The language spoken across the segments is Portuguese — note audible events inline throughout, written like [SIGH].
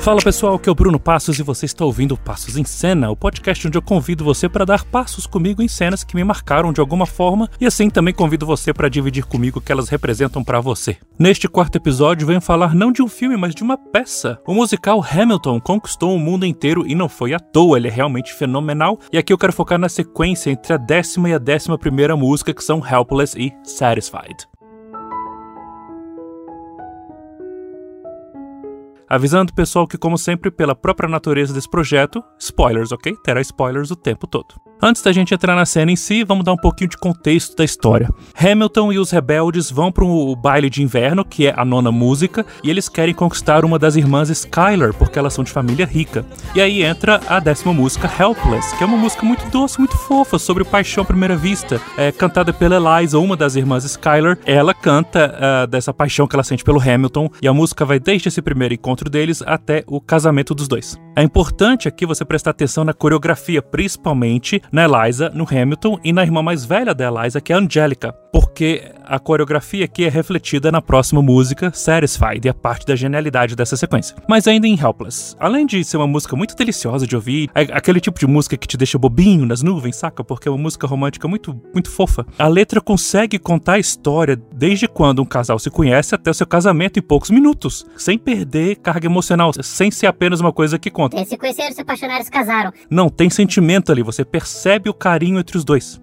Fala pessoal, aqui é o Bruno Passos e você está ouvindo Passos em Cena, o podcast onde eu convido você para dar passos comigo em cenas que me marcaram de alguma forma e assim também convido você para dividir comigo o que elas representam para você. Neste quarto episódio venho falar não de um filme, mas de uma peça. O musical Hamilton conquistou o mundo inteiro e não foi à toa, ele é realmente fenomenal. E aqui eu quero focar na sequência entre a décima e a décima primeira música que são Helpless e Satisfied. Avisando o pessoal que, como sempre, pela própria natureza desse projeto, spoilers, ok? Terá spoilers o tempo todo. Antes da gente entrar na cena em si, vamos dar um pouquinho de contexto da história. Hamilton e os rebeldes vão para o baile de inverno, que é a nona música, e eles querem conquistar uma das irmãs Skylar, porque elas são de família rica. E aí entra a décima música, Helpless, que é uma música muito doce, muito fofa, sobre paixão à primeira vista, é cantada pela Eliza, uma das irmãs Skylar. Ela canta uh, dessa paixão que ela sente pelo Hamilton, e a música vai desde esse primeiro encontro deles até o casamento dos dois. É importante aqui você prestar atenção na coreografia, principalmente na Eliza, no Hamilton e na irmã mais velha da Eliza, que é a Angelica, porque a coreografia aqui é refletida na próxima música, Satisfied, e a parte da genialidade dessa sequência. Mas ainda em Helpless, além de ser uma música muito deliciosa de ouvir, é aquele tipo de música que te deixa bobinho nas nuvens, saca? Porque é uma música romântica muito, muito fofa. A letra consegue contar a história desde quando um casal se conhece até o seu casamento em poucos minutos, sem perder carga emocional, sem ser apenas uma coisa que conta. Se conheceram, se apaixonaram, se casaram. Não, tem sentimento ali, você percebe o carinho entre os dois.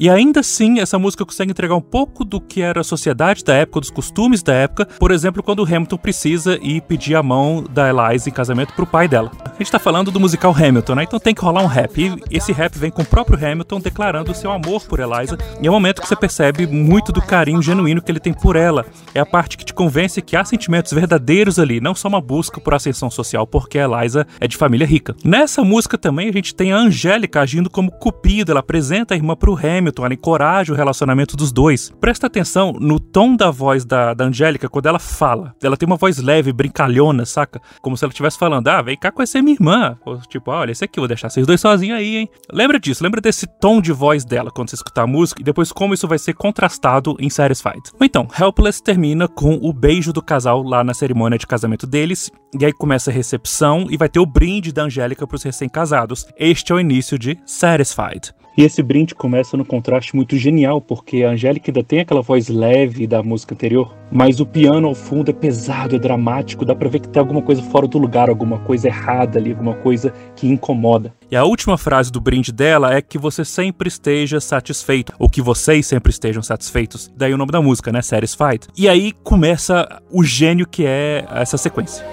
E ainda assim, essa música consegue entregar um pouco do que era a sociedade da época, dos costumes da época. Por exemplo, quando Hamilton precisa ir pedir a mão da Eliza em casamento pro pai dela. A gente tá falando do musical Hamilton, né? Então tem que rolar um rap. E esse rap vem com o próprio Hamilton declarando o seu amor por Eliza. E é o momento que você percebe muito do carinho genuíno que ele tem por ela. É a parte que te convence que há sentimentos verdadeiros ali, não só uma busca por ascensão social, porque a Eliza é de família rica. Nessa música também a gente tem a Angélica agindo como cupido. Ela apresenta a irmã pro Hamilton Hamilton, ela encoraja o relacionamento dos dois. Presta atenção no tom da voz da, da Angélica quando ela fala. Ela tem uma voz leve, brincalhona, saca? Como se ela estivesse falando, ah, vem cá conhecer minha irmã. Ou, tipo, olha, esse aqui, vou deixar vocês dois sozinhos aí, hein? Lembra disso, lembra desse tom de voz dela quando você escutar a música e depois como isso vai ser contrastado em Satisfied. Então, Helpless termina com o beijo do casal lá na cerimônia de casamento deles, e aí começa a recepção e vai ter o brinde da Angélica para os recém-casados. Este é o início de Satisfied. E esse brinde começa no contraste muito genial, porque a Angélica ainda tem aquela voz leve da música anterior, mas o piano ao fundo é pesado, é dramático, dá pra ver que tem alguma coisa fora do lugar, alguma coisa errada ali, alguma coisa que incomoda. E a última frase do brinde dela é que você sempre esteja satisfeito, ou que vocês sempre estejam satisfeitos. Daí o nome da música, né? Satisfied. E aí começa o gênio que é essa sequência.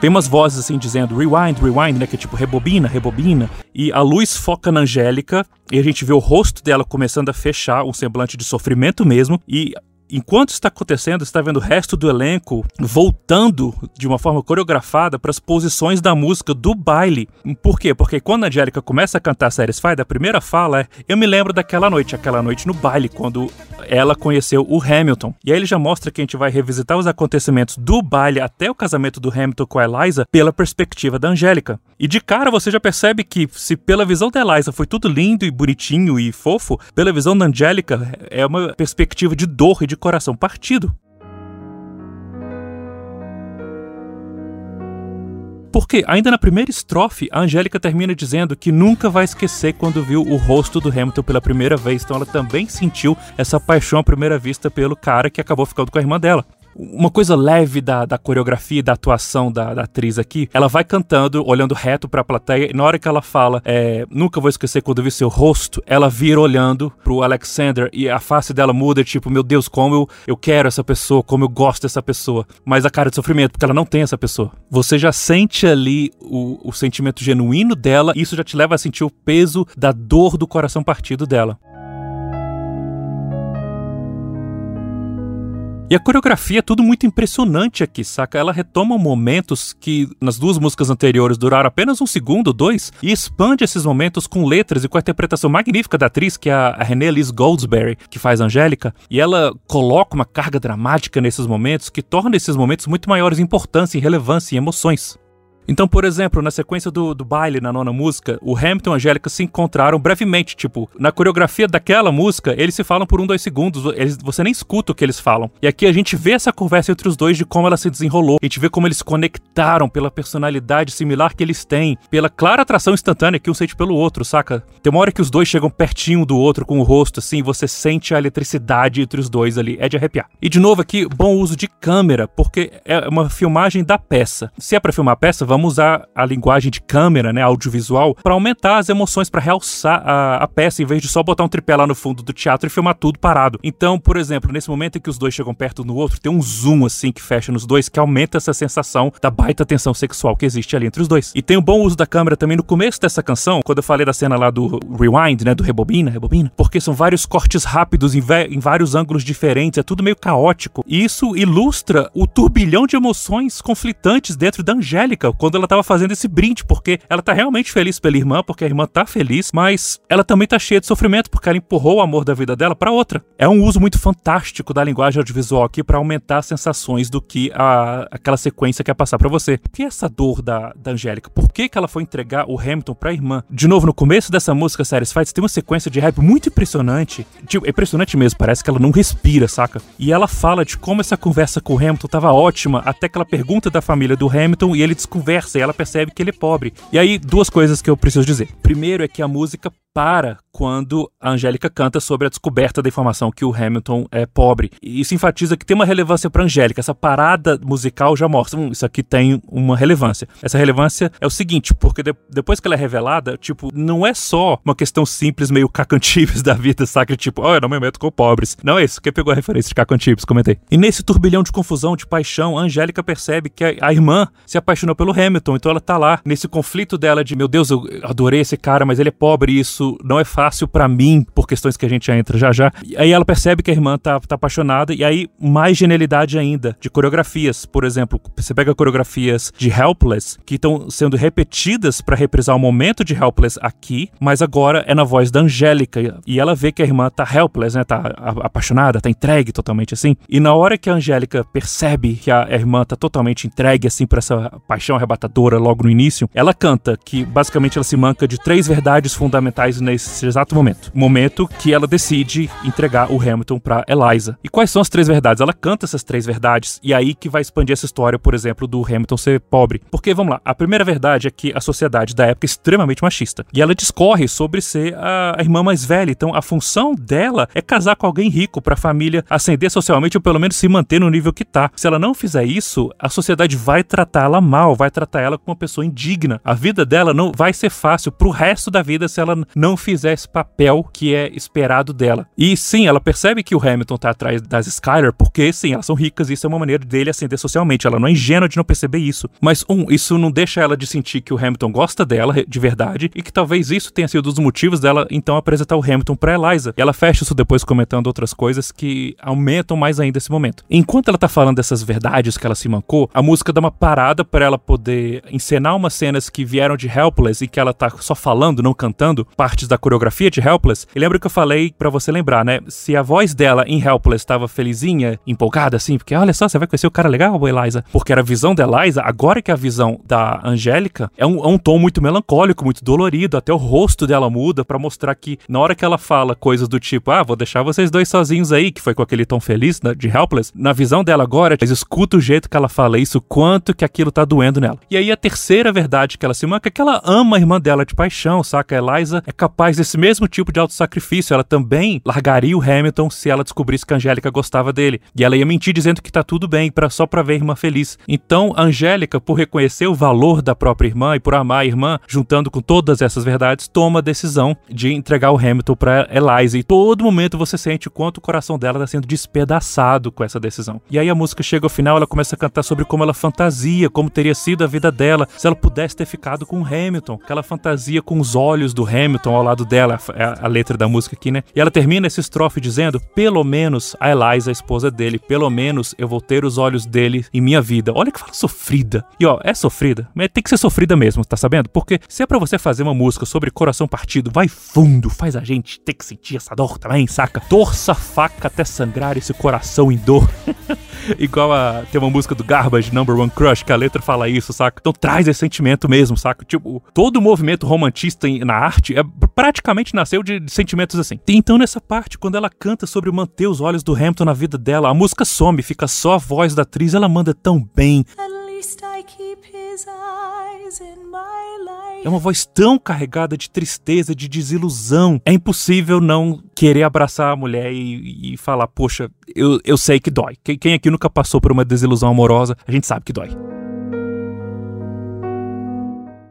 Tem umas vozes assim dizendo rewind, rewind, né? Que é tipo rebobina, rebobina. E a luz foca na Angélica e a gente vê o rosto dela começando a fechar, um semblante de sofrimento mesmo. E enquanto está acontecendo, está vendo o resto do elenco voltando de uma forma coreografada para as posições da música do baile. Por quê? Porque quando a Angélica começa a cantar Satisfied, a primeira fala é: Eu me lembro daquela noite, aquela noite no baile, quando ela conheceu o Hamilton. E aí ele já mostra que a gente vai revisitar os acontecimentos do baile até o casamento do Hamilton com a Eliza pela perspectiva da Angélica. E de cara você já percebe que, se pela visão da Eliza foi tudo lindo e bonitinho e fofo, pela visão da Angélica é uma perspectiva de dor e de coração partido. Porque, ainda na primeira estrofe, a Angélica termina dizendo que nunca vai esquecer quando viu o rosto do Hamilton pela primeira vez. Então ela também sentiu essa paixão à primeira vista pelo cara que acabou ficando com a irmã dela uma coisa leve da, da coreografia da atuação da, da, atriz aqui. Ela vai cantando, olhando reto pra plateia, e na hora que ela fala, é, nunca vou esquecer quando vi seu rosto, ela vira olhando pro Alexander e a face dela muda, tipo, meu Deus, como eu, eu quero essa pessoa, como eu gosto dessa pessoa. Mas a cara de sofrimento, porque ela não tem essa pessoa. Você já sente ali o, o sentimento genuíno dela, e isso já te leva a sentir o peso da dor do coração partido dela. E a coreografia é tudo muito impressionante aqui, saca? Ela retoma momentos que nas duas músicas anteriores duraram apenas um segundo, dois, e expande esses momentos com letras e com a interpretação magnífica da atriz, que é a Renée Liz Goldsberry, que faz Angélica, e ela coloca uma carga dramática nesses momentos que torna esses momentos muito maiores em importância, em relevância e emoções. Então, por exemplo, na sequência do, do baile, na nona música, o Hamilton e a Angélica se encontraram brevemente. Tipo, na coreografia daquela música, eles se falam por um, dois segundos, eles, você nem escuta o que eles falam. E aqui a gente vê essa conversa entre os dois de como ela se desenrolou. A gente vê como eles se conectaram pela personalidade similar que eles têm, pela clara atração instantânea que um sente pelo outro, saca? Tem uma hora que os dois chegam pertinho do outro com o rosto, assim, você sente a eletricidade entre os dois ali. É de arrepiar. E de novo aqui, bom uso de câmera, porque é uma filmagem da peça. Se é para filmar a peça, vamos vamos usar a linguagem de câmera, né, audiovisual, para aumentar as emoções, para realçar a, a, peça, em vez de só botar um tripé lá no fundo do teatro e filmar tudo parado. Então, por exemplo, nesse momento em que os dois chegam perto do outro, tem um zoom assim que fecha nos dois, que aumenta essa sensação da baita tensão sexual que existe ali entre os dois. E tem um bom uso da câmera também no começo dessa canção, quando eu falei da cena lá do rewind, né, do rebobina, rebobina, porque são vários cortes rápidos em, em vários ângulos diferentes, é tudo meio caótico. E isso ilustra o turbilhão de emoções conflitantes dentro da Angélica, ela tava fazendo esse brinde, porque ela tá realmente feliz pela irmã, porque a irmã tá feliz, mas ela também tá cheia de sofrimento, porque ela empurrou o amor da vida dela para outra. É um uso muito fantástico da linguagem audiovisual aqui para aumentar as sensações do que a, aquela sequência quer passar para você. Que essa dor da, da Angélica? Por que, que ela foi entregar o Hamilton pra irmã? De novo, no começo dessa música Satisfied, tem uma sequência de rap muito impressionante. Tipo, é impressionante mesmo, parece que ela não respira, saca? E ela fala de como essa conversa com o Hamilton tava ótima, até que ela pergunta da família do Hamilton e ele desconversa e ela percebe que ele é pobre. E aí, duas coisas que eu preciso dizer. Primeiro é que a música para quando a Angélica canta sobre a descoberta da informação que o Hamilton é pobre. E isso enfatiza que tem uma relevância para Angélica. Essa parada musical já mostra, hum, isso aqui tem uma relevância. Essa relevância é o seguinte, porque de, depois que ela é revelada, tipo, não é só uma questão simples, meio cacantibes [LAUGHS] da vida, saca? Tipo, oh, eu não me meto com pobres. Não é isso. Quem pegou a referência de cacantibes? Comentei. E nesse turbilhão de confusão, de paixão, a Angélica percebe que a, a irmã se apaixonou pelo Hamilton. Então ela tá lá nesse conflito dela de, meu Deus, eu adorei esse cara, mas ele é pobre e não é fácil para mim, por questões que a gente já entra já já. E aí ela percebe que a irmã tá, tá apaixonada, e aí mais genialidade ainda, de coreografias. Por exemplo, você pega coreografias de Helpless, que estão sendo repetidas para reprisar o momento de Helpless aqui, mas agora é na voz da Angélica. E ela vê que a irmã tá helpless, né? Tá apaixonada, tá entregue totalmente assim. E na hora que a Angélica percebe que a irmã tá totalmente entregue assim para essa paixão arrebatadora logo no início, ela canta que basicamente ela se manca de três verdades fundamentais nesse exato momento. Momento que ela decide entregar o Hamilton para Eliza. E quais são as três verdades? Ela canta essas três verdades e aí que vai expandir essa história, por exemplo, do Hamilton ser pobre. Porque, vamos lá, a primeira verdade é que a sociedade da época é extremamente machista. E ela discorre sobre ser a, a irmã mais velha. Então, a função dela é casar com alguém rico para a família ascender socialmente ou pelo menos se manter no nível que tá. Se ela não fizer isso, a sociedade vai tratá-la mal, vai tratar ela como uma pessoa indigna. A vida dela não vai ser fácil pro resto da vida se ela não fizer esse papel que é esperado dela. E sim, ela percebe que o Hamilton tá atrás das Skyler, porque sim, elas são ricas e isso é uma maneira dele ascender socialmente. Ela não é ingênua de não perceber isso. Mas, um, isso não deixa ela de sentir que o Hamilton gosta dela de verdade e que talvez isso tenha sido um dos motivos dela então apresentar o Hamilton pra Eliza. E ela fecha isso depois comentando outras coisas que aumentam mais ainda esse momento. Enquanto ela tá falando dessas verdades que ela se mancou, a música dá uma parada para ela poder encenar umas cenas que vieram de Helpless e que ela tá só falando, não cantando, partes da coreografia de Helpless, e lembra que eu falei para você lembrar, né? Se a voz dela em Helpless estava felizinha, empolgada assim, porque olha só, você vai conhecer o cara legal, Eliza, porque era a visão da Eliza, agora que é a visão da Angélica, é um, é um tom muito melancólico, muito dolorido, até o rosto dela muda para mostrar que na hora que ela fala coisas do tipo, ah, vou deixar vocês dois sozinhos aí, que foi com aquele tom feliz né, de Helpless, na visão dela agora, mas escuta o jeito que ela fala isso, quanto que aquilo tá doendo nela. E aí a terceira verdade que ela se manca é que ela ama a irmã dela de paixão, saca? A Eliza é capaz desse mesmo tipo de autossacrifício. Ela também largaria o Hamilton se ela descobrisse que a Angélica gostava dele. E ela ia mentir dizendo que tá tudo bem, para só pra ver a irmã feliz. Então, a Angélica, por reconhecer o valor da própria irmã e por amar a irmã, juntando com todas essas verdades, toma a decisão de entregar o Hamilton pra Eliza. E todo momento você sente o quanto o coração dela tá sendo despedaçado com essa decisão. E aí a música chega ao final, ela começa a cantar sobre como ela fantasia, como teria sido a vida dela se ela pudesse ter ficado com o Hamilton. Aquela fantasia com os olhos do Hamilton Ao lado dela, é a, a letra da música aqui, né? E ela termina essa estrofe dizendo: pelo menos a Eliza, a esposa dele, pelo menos eu vou ter os olhos dele em minha vida. Olha que fala sofrida. E ó, é sofrida, mas tem que ser sofrida mesmo, tá sabendo? Porque se é pra você fazer uma música sobre coração partido, vai fundo, faz a gente ter que sentir essa dor também, saca? Torça a faca até sangrar esse coração em dor. [LAUGHS] Igual a. Tem uma música do Garbage, Number One Crush, que a letra fala isso, saca? Então traz esse sentimento mesmo, saca? Tipo, todo movimento romantista na arte é, praticamente nasceu de, de sentimentos assim. E então, nessa parte, quando ela canta sobre manter os olhos do Hamilton na vida dela, a música some, fica só a voz da atriz, ela manda tão bem. É uma voz tão carregada de tristeza, de desilusão. É impossível não querer abraçar a mulher e, e falar: Poxa, eu, eu sei que dói. Quem aqui nunca passou por uma desilusão amorosa, a gente sabe que dói.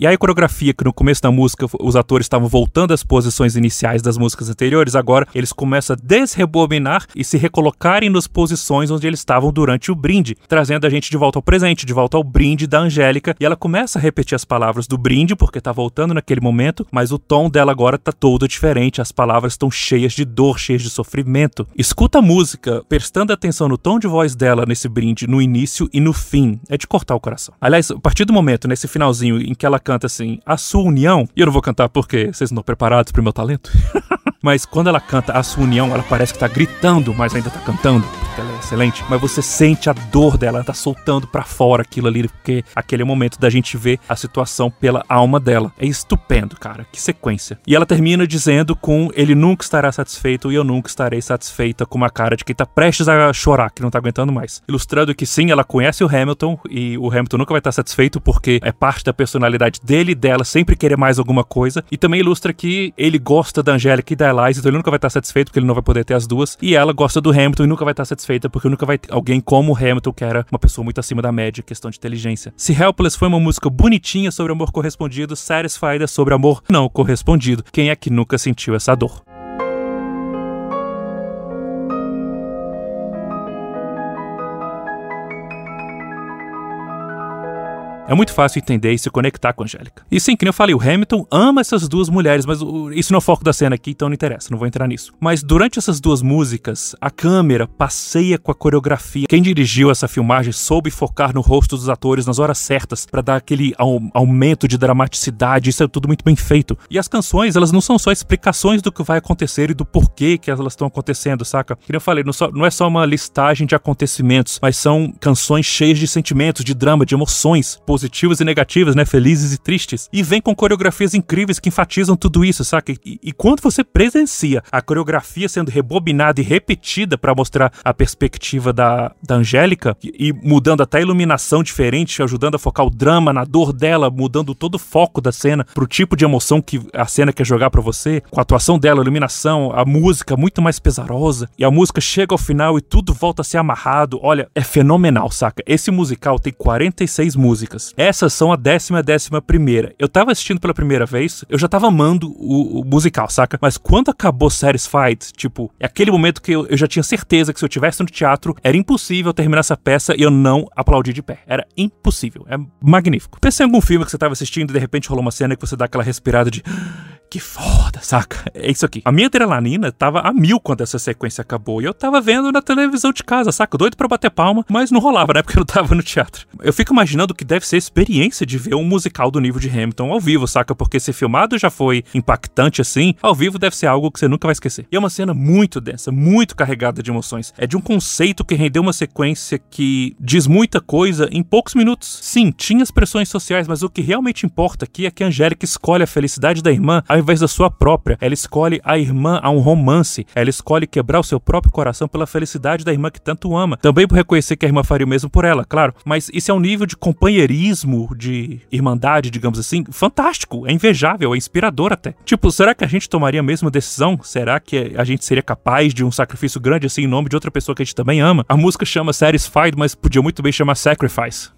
E aí a coreografia que no começo da música os atores estavam voltando às posições iniciais das músicas anteriores, agora eles começam a desrebobinar e se recolocarem nas posições onde eles estavam durante o brinde, trazendo a gente de volta ao presente, de volta ao brinde da Angélica, e ela começa a repetir as palavras do brinde porque tá voltando naquele momento, mas o tom dela agora tá todo diferente, as palavras estão cheias de dor, cheias de sofrimento. Escuta a música, prestando atenção no tom de voz dela nesse brinde no início e no fim, é de cortar o coração. Aliás, a partir do momento nesse finalzinho em que ela canta assim, a sua união, e eu não vou cantar porque vocês não estão preparados pro meu talento. [LAUGHS] Mas quando ela canta a sua união, ela parece que tá gritando, mas ainda tá cantando, porque ela é excelente. Mas você sente a dor dela, ela tá soltando para fora aquilo ali, porque aquele é o momento da gente ver a situação pela alma dela. É estupendo, cara, que sequência. E ela termina dizendo com ele nunca estará satisfeito e eu nunca estarei satisfeita, com uma cara de quem tá prestes a chorar, que não tá aguentando mais. Ilustrando que sim, ela conhece o Hamilton e o Hamilton nunca vai estar satisfeito porque é parte da personalidade dele e dela sempre querer mais alguma coisa. E também ilustra que ele gosta da Angélica e da Eliza, então ele nunca vai estar satisfeito porque ele não vai poder ter as duas. E ela gosta do Hamilton e nunca vai estar satisfeita porque nunca vai ter alguém como o Hamilton, que era uma pessoa muito acima da média, questão de inteligência. Se Helpless foi uma música bonitinha sobre amor correspondido, Satisfied é sobre amor não correspondido. Quem é que nunca sentiu essa dor? É muito fácil entender e se conectar com a Angélica. E sim, que eu falei, o Hamilton ama essas duas mulheres, mas isso não é o foco da cena aqui, então não interessa, não vou entrar nisso. Mas durante essas duas músicas, a câmera passeia com a coreografia. Quem dirigiu essa filmagem soube focar no rosto dos atores nas horas certas para dar aquele aumento de dramaticidade, isso é tudo muito bem feito. E as canções, elas não são só explicações do que vai acontecer e do porquê que elas estão acontecendo, saca? Que eu falei, não, só, não é só uma listagem de acontecimentos, mas são canções cheias de sentimentos, de drama, de emoções positivas e negativas, né? Felizes e tristes. E vem com coreografias incríveis que enfatizam tudo isso, saca? E, e quando você presencia a coreografia sendo rebobinada e repetida para mostrar a perspectiva da, da Angélica e, e mudando até a iluminação diferente, ajudando a focar o drama na dor dela, mudando todo o foco da cena pro tipo de emoção que a cena quer jogar para você, com a atuação dela, a iluminação, a música muito mais pesarosa, e a música chega ao final e tudo volta a ser amarrado. Olha, é fenomenal, saca? Esse musical tem 46 músicas. Essas são a décima e a décima primeira. Eu tava assistindo pela primeira vez, eu já tava amando o, o musical, saca? Mas quando acabou Satisfied, tipo, é aquele momento que eu, eu já tinha certeza que se eu tivesse no teatro, era impossível terminar essa peça e eu não aplaudir de pé. Era impossível. É magnífico. Pensa em algum filme que você tava assistindo e de repente rolou uma cena que você dá aquela respirada de que foda, saca? É isso aqui. A minha adrenalina tava a mil quando essa sequência acabou. E eu tava vendo na televisão de casa, saca? Doido pra bater palma, mas não rolava, né? [LAUGHS] Porque eu não tava no teatro. Eu fico imaginando que deve ser a experiência de ver um musical do nível de Hamilton ao vivo, saca? Porque se filmado já foi impactante assim, ao vivo deve ser algo que você nunca vai esquecer. E é uma cena muito densa, muito carregada de emoções. É de um conceito que rendeu uma sequência que diz muita coisa em poucos minutos. Sim, tinha as pressões sociais, mas o que realmente importa aqui é que a Angélica escolhe a felicidade da irmã invés da sua própria. Ela escolhe a irmã a um romance. Ela escolhe quebrar o seu próprio coração pela felicidade da irmã que tanto ama. Também por reconhecer que a irmã faria o mesmo por ela, claro. Mas isso é um nível de companheirismo, de irmandade, digamos assim, fantástico. É invejável, é inspirador até. Tipo, será que a gente tomaria a mesma decisão? Será que a gente seria capaz de um sacrifício grande assim em nome de outra pessoa que a gente também ama? A música chama Satisfied, mas podia muito bem chamar Sacrifice.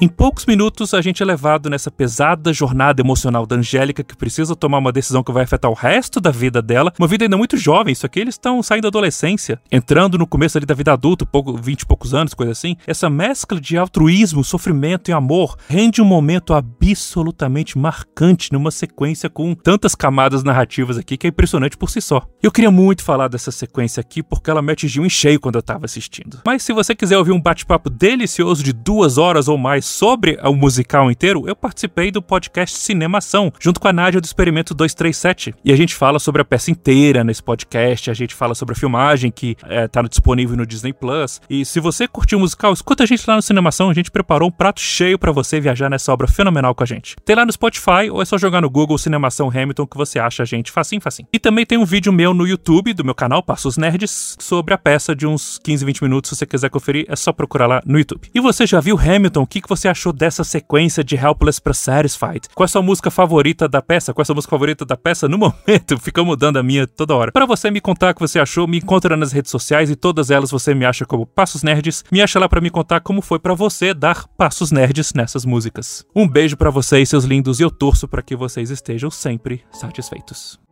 Em poucos minutos, a gente é levado nessa pesada jornada emocional da Angélica, que precisa tomar uma decisão que vai afetar o resto da vida dela. Uma vida ainda muito jovem, isso aqui eles estão saindo da adolescência, entrando no começo ali da vida adulta, pouco, 20 e poucos anos, coisa assim. Essa mescla de altruísmo, sofrimento e amor rende um momento absolutamente marcante numa sequência com tantas camadas narrativas aqui que é impressionante por si só. Eu queria muito falar dessa sequência aqui porque ela me atingiu em cheio quando eu tava assistindo. Mas se você quiser ouvir um bate-papo delicioso de duas horas ou mais sobre o musical inteiro, eu participei do podcast Cinemação, junto com a Nádia do Experimento 237. E a gente fala sobre a peça inteira nesse podcast, a gente fala sobre a filmagem que é, tá disponível no Disney Plus. E se você curtiu o musical, escuta a gente lá no Cinemação, a gente preparou um prato cheio para você viajar nessa obra fenomenal com a gente. Tem lá no Spotify ou é só jogar no Google Cinemação Hamilton que você acha a gente facinho, facinho. E também tem um vídeo meu no YouTube, do meu canal Passos Nerds, sobre a peça de uns 15, 20 minutos. Se você quiser conferir, é só procurar lá no YouTube. E você já viu Hamilton? O que, que você achou dessa sequência de Helpless pra Satisfied? Qual é a sua música favorita da peça? Qual é a sua música favorita da peça? No [LAUGHS] momento, fica mudando a minha toda hora. Para você me contar o que você achou, me encontra nas redes sociais e todas elas você me acha como Passos Nerds. Me acha lá para me contar como foi para você dar passos nerds nessas músicas. Um beijo para vocês, seus lindos, e eu torço para que vocês estejam sempre satisfeitos.